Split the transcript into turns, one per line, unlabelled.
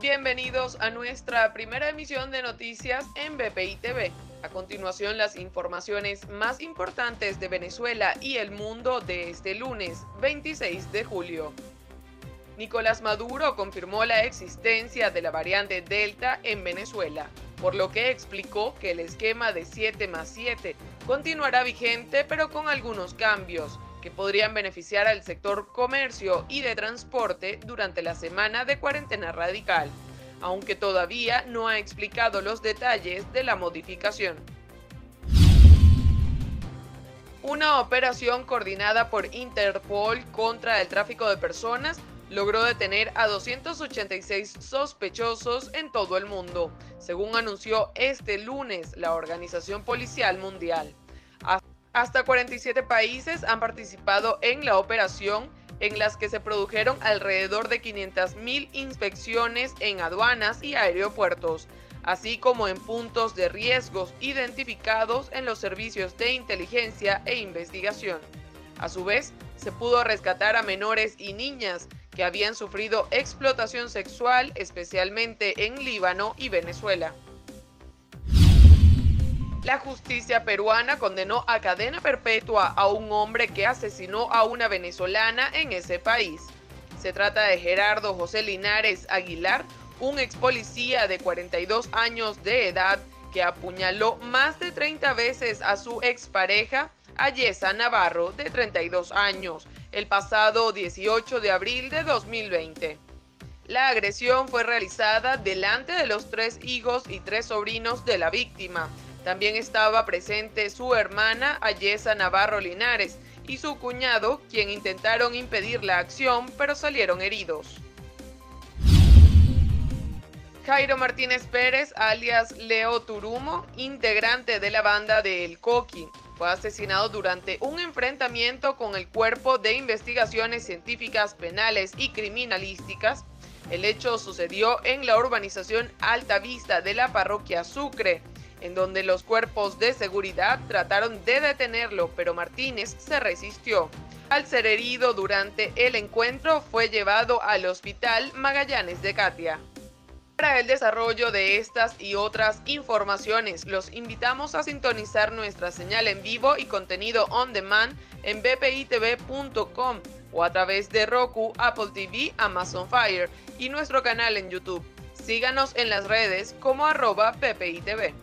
Bienvenidos a nuestra primera emisión de noticias en BPI TV. A continuación, las informaciones más importantes de Venezuela y el mundo de este lunes 26 de julio. Nicolás Maduro confirmó la existencia de la variante Delta en Venezuela, por lo que explicó que el esquema de 7 más 7 continuará vigente pero con algunos cambios que podrían beneficiar al sector comercio y de transporte durante la semana de cuarentena radical, aunque todavía no ha explicado los detalles de la modificación. Una operación coordinada por Interpol contra el tráfico de personas logró detener a 286 sospechosos en todo el mundo, según anunció este lunes la Organización Policial Mundial. Hasta 47 países han participado en la operación en las que se produjeron alrededor de 500.000 inspecciones en aduanas y aeropuertos, así como en puntos de riesgos identificados en los servicios de inteligencia e investigación. A su vez, se pudo rescatar a menores y niñas que habían sufrido explotación sexual, especialmente en Líbano y Venezuela. La justicia peruana condenó a cadena perpetua a un hombre que asesinó a una venezolana en ese país. Se trata de Gerardo José Linares Aguilar, un ex policía de 42 años de edad que apuñaló más de 30 veces a su expareja, Ayesa Navarro, de 32 años, el pasado 18 de abril de 2020. La agresión fue realizada delante de los tres hijos y tres sobrinos de la víctima, también estaba presente su hermana Ayesa Navarro Linares y su cuñado, quien intentaron impedir la acción pero salieron heridos. Jairo Martínez Pérez, alias Leo Turumo, integrante de la banda de El Coqui, fue asesinado durante un enfrentamiento con el Cuerpo de Investigaciones Científicas Penales y Criminalísticas. El hecho sucedió en la urbanización Alta Vista de la parroquia Sucre en donde los cuerpos de seguridad trataron de detenerlo, pero Martínez se resistió. Al ser herido durante el encuentro, fue llevado al Hospital Magallanes de Katia. Para el desarrollo de estas y otras informaciones, los invitamos a sintonizar nuestra señal en vivo y contenido on demand en bpitv.com o a través de Roku, Apple TV, Amazon Fire y nuestro canal en YouTube. Síganos en las redes como arroba bpitv.